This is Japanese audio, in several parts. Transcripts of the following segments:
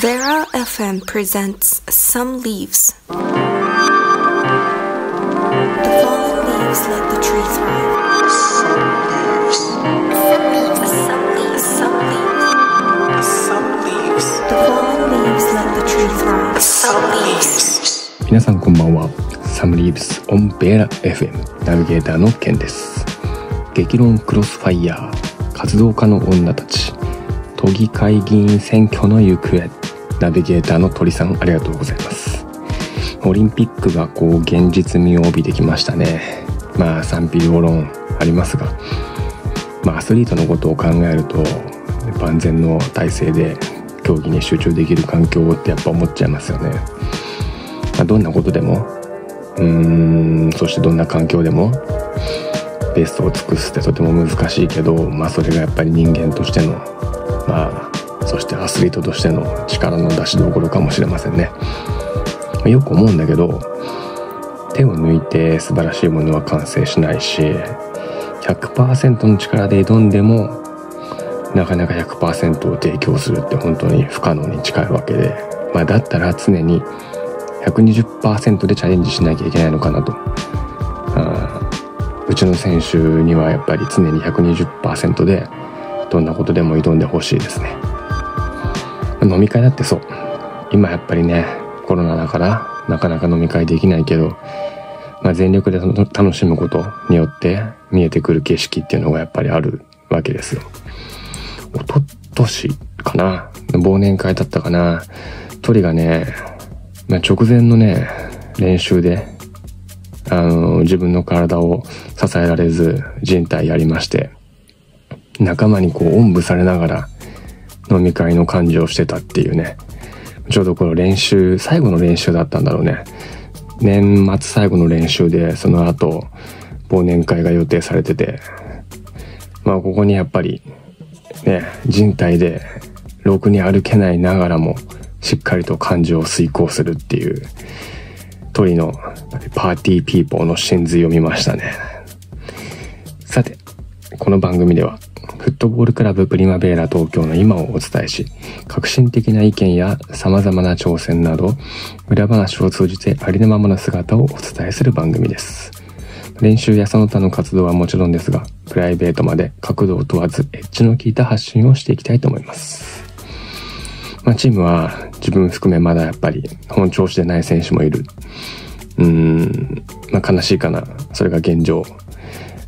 Vera FM presents Some Leaves. The fallen leaves let the tree thrive. Some leaves. Some leaves. Some leaves. Some leaves. Some leaves. The fallen leaves let the tree thrive. Some leaves. 皆さんこんばんはサムリーブスオンベーラ FM ナビゲーターのケンです激論クロスファイヤー活動家の女たち都議会議員選挙の行方ナビゲーターの鳥さんありがとうございます。オリンピックがこう現実味を帯びてきましたね。まあ賛否両論ありますが。まあアスリートのことを考えると万全の体制で競技に集中できる環境ってやっぱ思っちゃいますよね。まあ、どんなことでもうーんそしてどんな環境でもベストを尽くすってとても難しいけど、まあ、それがやっぱり人間としてのまあそしてアスリートとしての力の出しどころかもしれませんね。よく思うんだけど手を抜いて素晴らしいものは完成しないし100%の力で挑んでもなかなか100%を提供するって本当に不可能に近いわけで、まあ、だったら常に120%でチャレンジしなきゃいけないのかなとうちの選手にはやっぱり常に120%でどんなことでも挑んでほしいですね。飲み会だってそう。今やっぱりねコロナだからなかなか飲み会できないけど、まあ、全力で楽しむことによって見えてくる景色っていうのがやっぱりあるわけですよ。一昨年かな忘年会だったかな。鳥がねまあ、直前のね、練習で、あの、自分の体を支えられず、人体やりまして、仲間にこう、おんぶされながら、飲み会の感じをしてたっていうね。ちょうどこの練習、最後の練習だったんだろうね。年末最後の練習で、その後、忘年会が予定されてて、まあ、ここにやっぱり、ね、人体で、ろくに歩けないながらも、しっかりと感情を遂行するっていう鳥のパーティーピーポーの真髄を見ましたね。さて、この番組ではフットボールクラブプリマベーラ東京の今をお伝えし、革新的な意見や様々な挑戦など、裏話を通じてありのままの姿をお伝えする番組です。練習やその他の活動はもちろんですが、プライベートまで角度を問わずエッジの効いた発信をしていきたいと思います。まあ、チームは自分含めまだやっぱり本調子でない選手もいる。うーん、まあ、悲しいかな。それが現状。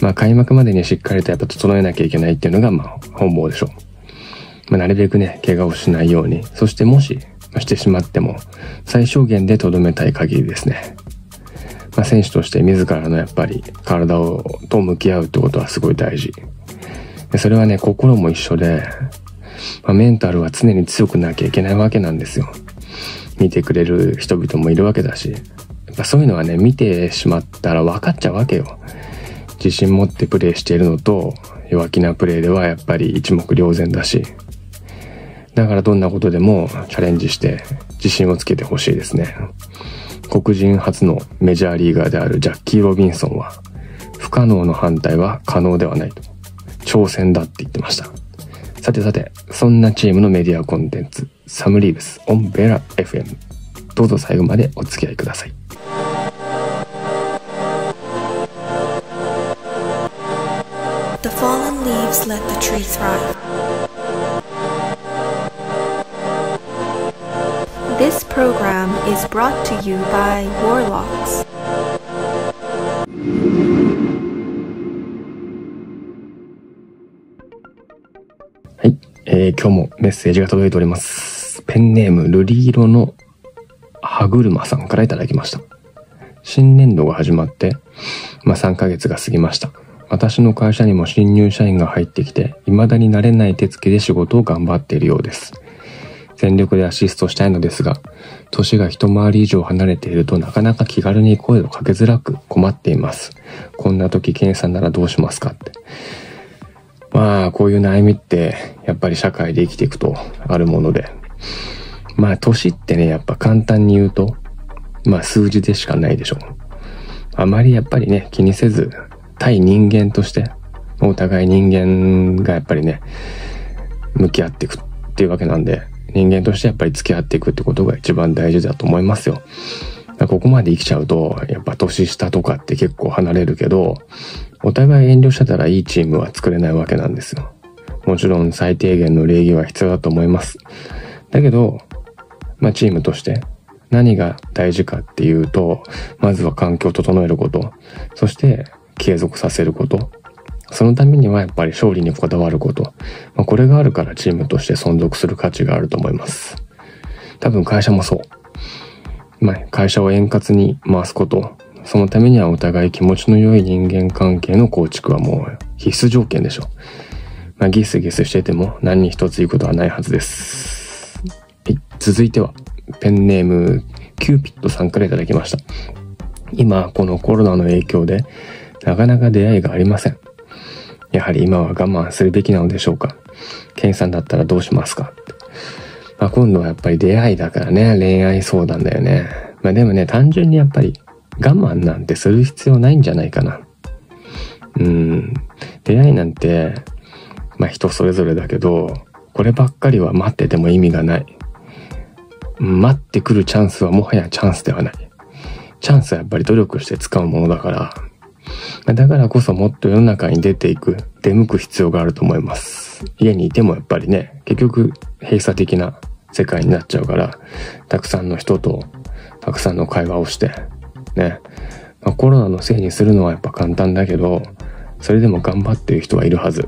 まあ、開幕までにしっかりとやっぱ整えなきゃいけないっていうのが、まあ、本望でしょう。まあ、なるべくね、怪我をしないように。そしてもし、してしまっても、最小限で留めたい限りですね。まあ、選手として自らのやっぱり体を、と向き合うってことはすごい大事。それはね、心も一緒で、まあ、メンタルは常に強くなきゃいけないわけなんですよ。見てくれる人々もいるわけだし。やっぱそういうのはね、見てしまったら分かっちゃうわけよ。自信持ってプレーしているのと、弱気なプレーではやっぱり一目瞭然だし。だからどんなことでもチャレンジして自信をつけてほしいですね。黒人初のメジャーリーガーであるジャッキー・ロビンソンは、不可能の反対は可能ではないと。挑戦だって言ってました。さてさて、そんなチームのメディアコンテンツ、サムリーブスオンベラ FM。どうぞ最後までお付き合いください。The fallen leaves let the tree thrive. This program is brought to you by Warlocks. セージが届いております。ペンネーム、ルリ色の歯車さんからいただきました。新年度が始まって、まあ3ヶ月が過ぎました。私の会社にも新入社員が入ってきて、未だに慣れない手つきで仕事を頑張っているようです。全力でアシストしたいのですが、年が一回り以上離れているとなかなか気軽に声をかけづらく困っています。こんな時、ケンさんならどうしますかって。まあ、こういう悩みって、やっぱり社会で生きていくとあるもので。まあ、年ってね、やっぱ簡単に言うと、まあ、数字でしかないでしょう。あまりやっぱりね、気にせず、対人間として、お互い人間がやっぱりね、向き合っていくっていうわけなんで、人間としてやっぱり付き合っていくってことが一番大事だと思いますよ。ここまで生きちゃうと、やっぱ年下とかって結構離れるけど、お互い遠慮してたらいいチームは作れないわけなんですよ。もちろん最低限の礼儀は必要だと思います。だけど、まあチームとして何が大事かっていうと、まずは環境を整えること、そして継続させること、そのためにはやっぱり勝利にこだわること。まあ、これがあるからチームとして存続する価値があると思います。多分会社もそう。まあ、会社を円滑に回すこと。そのためにはお互い気持ちの良い人間関係の構築はもう必須条件でしょう。まあ、ギスギスしてても何に一ついいことはないはずです。はい、続いては、ペンネーム、キューピットさんから頂きました。今、このコロナの影響で、なかなか出会いがありません。やはり今は我慢するべきなのでしょうかケンさんだったらどうしますかまあ、今度はやっぱり出会いだからね、恋愛相談だよね。まあでもね、単純にやっぱり我慢なんてする必要ないんじゃないかな。うん。出会いなんて、まあ人それぞれだけど、こればっかりは待ってても意味がない。待ってくるチャンスはもはやチャンスではない。チャンスはやっぱり努力して使うものだから、だからこそもっと世の中に出ていく、出向く必要があると思います。家にいてもやっぱりね、結局閉鎖的な世界になっちゃうから、たくさんの人とたくさんの会話をして、ね。まあ、コロナのせいにするのはやっぱ簡単だけど、それでも頑張ってる人はいるはず。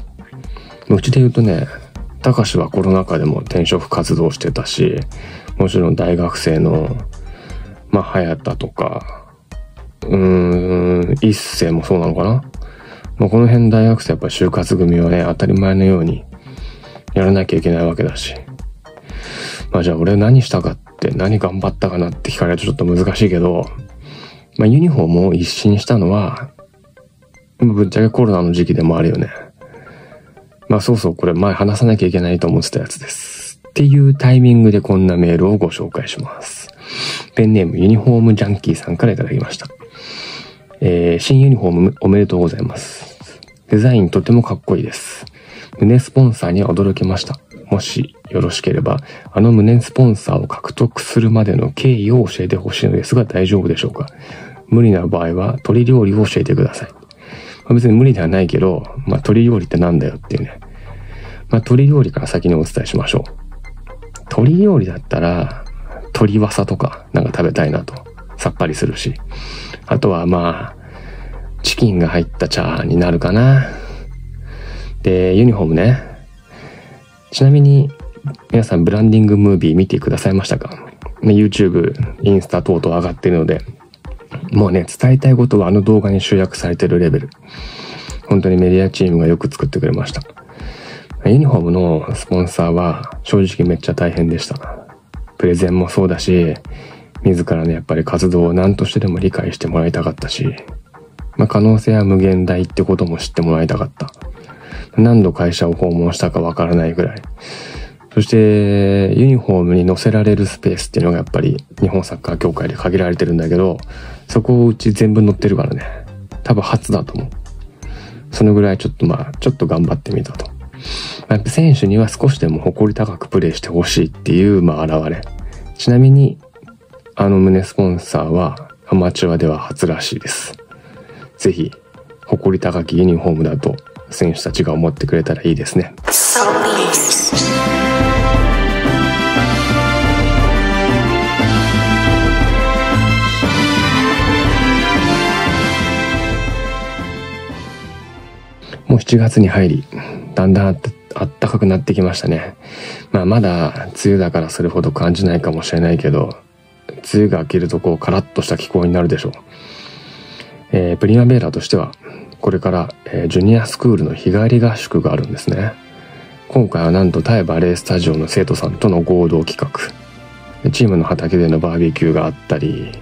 うちで言うとね、たかしはコロナ禍でも転職活動してたし、もちろん大学生の、まあ、早田とか、うーん、一世もそうなのかな。まあ、この辺大学生やっぱ就活組はね、当たり前のようにやらなきゃいけないわけだし。まあじゃあ俺何したかって何頑張ったかなって聞かれるとちょっと難しいけど、まあユニフォームを一新したのは、ぶっちゃけコロナの時期でもあるよね。まあそうそうこれ前話さなきゃいけないと思ってたやつです。っていうタイミングでこんなメールをご紹介します。ペンネームユニフォームジャンキーさんから頂きました。えー、新ユニフォームおめでとうございます。デザインとてもかっこいいです。胸スポンサーには驚きました。もしよろしければ、あの胸スポンサーを獲得するまでの経緯を教えてほしいのですが大丈夫でしょうか？無理な場合は鶏料理を教えてください。まあ、別に無理ではないけど、まあ、鶏料理ってなんだよっていうね。まあ、鶏料理から先にお伝えしましょう。鶏料理だったら、鶏わさとかなんか食べたいなと。さっぱりするし。あとはまあ、チキンが入ったチャーになるかな。で、ユニフォームね。ちなみに、皆さんブランディングムービー見てくださいましたか ?YouTube、インスタ等々上がってるので、もうね、伝えたいことはあの動画に集約されてるレベル。本当にメディアチームがよく作ってくれました。ユニフォームのスポンサーは正直めっちゃ大変でした。プレゼンもそうだし、自らのやっぱり活動を何としてでも理解してもらいたかったし、まあ、可能性は無限大ってことも知ってもらいたかった。何度会社を訪問したかわからないぐらい。そして、ユニフォームに載せられるスペースっていうのがやっぱり日本サッカー協会で限られてるんだけど、そこをうち全部載ってるからね。多分初だと思う。そのぐらいちょっとまあ、ちょっと頑張ってみたと。やっぱ選手には少しでも誇り高くプレーしてほしいっていう、まあ、現れ。ちなみに、あの胸スポンサーはアマチュアでは初らしいです。ぜひ、誇り高きユニフォームだと選手たちが思ってくれたらいいですね。もう7月に入り、だんだんあったかくなってきましたね。まあまだ梅雨だからそれほど感じないかもしれないけど、梅雨が明けるとこうカラッとした気候になるでしょう。えー、プリマベーラとしては、これから、えー、ジュニアスクールの日帰り合宿があるんですね。今回はなんとタイバレースタジオの生徒さんとの合同企画。チームの畑でのバーベキューがあったり、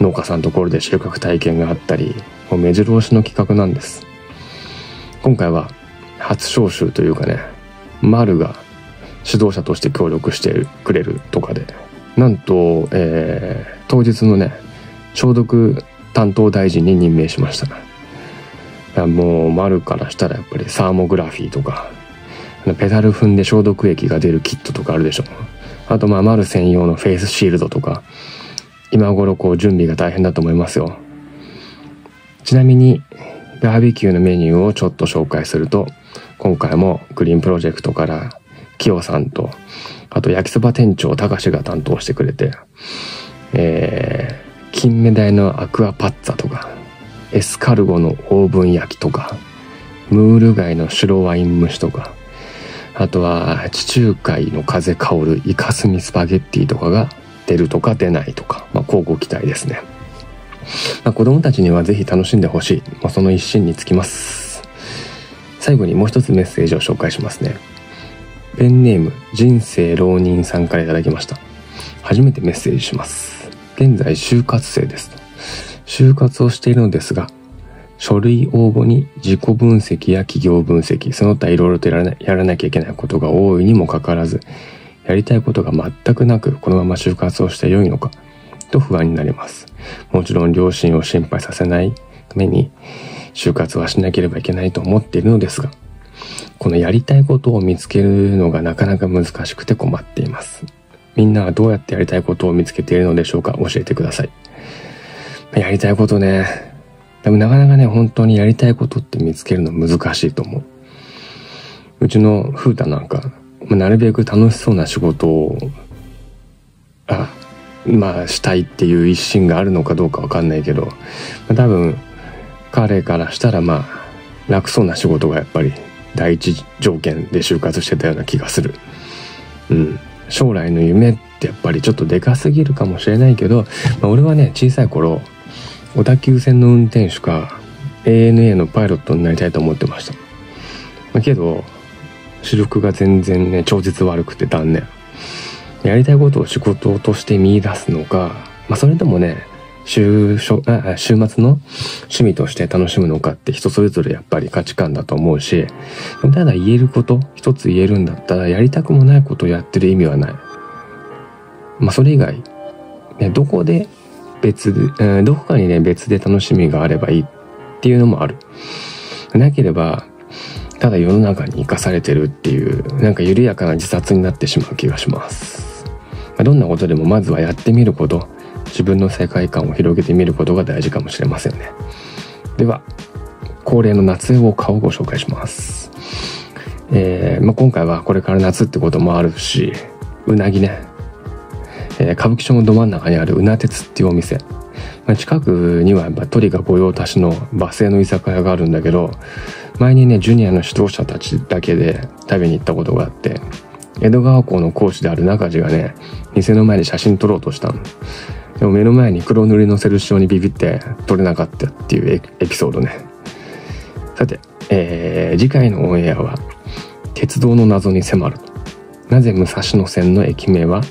農家さんところで収穫体験があったり、もう目白押しの企画なんです。今回は初招集というかね、丸が指導者として協力してくれるとかで、なんと、えー、当日のね消毒担当大臣に任命しました。もう丸からしたらやっぱりサーモグラフィーとかペダル踏んで消毒液が出るキットとかあるでしょ。あとまあ丸専用のフェイスシールドとか今頃こう準備が大変だと思いますよ。ちなみにバーベキューのメニューをちょっと紹介すると今回もグリーンプロジェクトからキヨさんとあと焼きそば店長高志が担当してくれてえー、金目鯛のアクアパッツァとかエスカルゴのオーブン焼きとかムール貝の白ワイン蒸しとかあとは地中海の風香るイカスミスパゲッティとかが出るとか出ないとか、まあ、交互期待ですね、まあ、子供たちにはぜひ楽しんでほしい、まあ、その一心につきます。最後にもう一つメッセージを紹介しますね。ペンネーム人生浪人さんから頂きました。初めてメッセージします。現在就活生です。就活をしているのですが書類応募に自己分析や企業分析、その他いろいろとやらなやらなきゃいけないことが多いにもかかわらず、やりたいことが全くなくこのまま就活をして良いのか、と不安になります。もちろん両親を心配させないために、就活はしなければいけないと思っているのですが、このやりたいことを見つけるのがなかなか難しくて困っています。みんなはどうやってやりたいことを見つけているのでしょうか？教えてください。やりたいことね、でもなかなかね、本当にやりたいことって見つけるの難しいと思う。うちの風太なんか、ま、なるべく楽しそうな仕事を、まあしたいっていう一心があるのかどうかわかんないけど、まあ、多分彼からしたらまあ楽そうな仕事がやっぱり第一条件で就活してたような気がする。うん。将来の夢ってやっぱりちょっとでかすぎるかもしれないけど、まあ、俺はね、小さい頃、小田急線の運転手か ANA のパイロットになりたいと思ってました。まあ、けど、視力が全然ね、超絶悪くて断念。やりたいことを仕事として見出すのか、まあ、それともね、週週末の趣味として楽しむのかって人それぞれやっぱり価値観だと思うし、ただ言えること、一つ言えるんだったらやりたくもないことをやってる意味はない。まあそれ以外、ね、どこで別で、どこかにね、別で楽しみがあればいいっていうのもある。なければ、ただ世の中に生かされてるっていう、なんか緩やかな自殺になってしまう気がします。どんなことでもまずはやってみること、自分の世界観を広げてみることが大事かもしれませんね。では、恒例の夏を顔をご紹介します。えー、まあ、今回はこれから夏ってこともあるし、うなぎね、えー、歌舞伎町のど真ん中にあるうな鉄っていうお店、まあ、近くにはやっぱ鳥が御用達のバス停の居酒屋があるんだけど前にねジュニアの指導者たちだけで食べに行ったことがあって江戸川校の講師である中地がね店の前で写真撮ろうとしたの。でも目の前に黒塗りのセルシオにビビって撮れなかったっていうエピソードね。さて、えー、次回のオンエアは鉄道の謎に迫る。なぜ武蔵野線の駅名は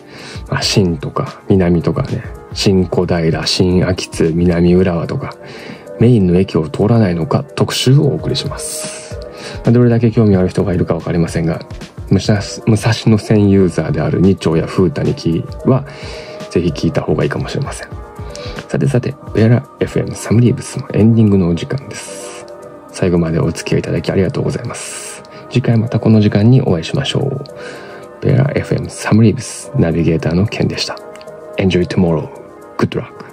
まあ、新とか南とかね、新小平、新秋津、南浦和とか、メインの駅を通らないのか特集をお送りします。ま、どれだけ興味ある人がいるかわかりませんが、武蔵野線ユーザーである日朝や風谷木は、ぜひ聞いた方がいいかもしれません。さてさて、ベラ FM サムリーブスのエンディングのお時間です。最後までお付き合いいただきありがとうございます。次回またこの時間にお会いしましょう。ベラ FM サムリーブスナビゲーターのケンでした。Enjoy tomorrow. Good luck.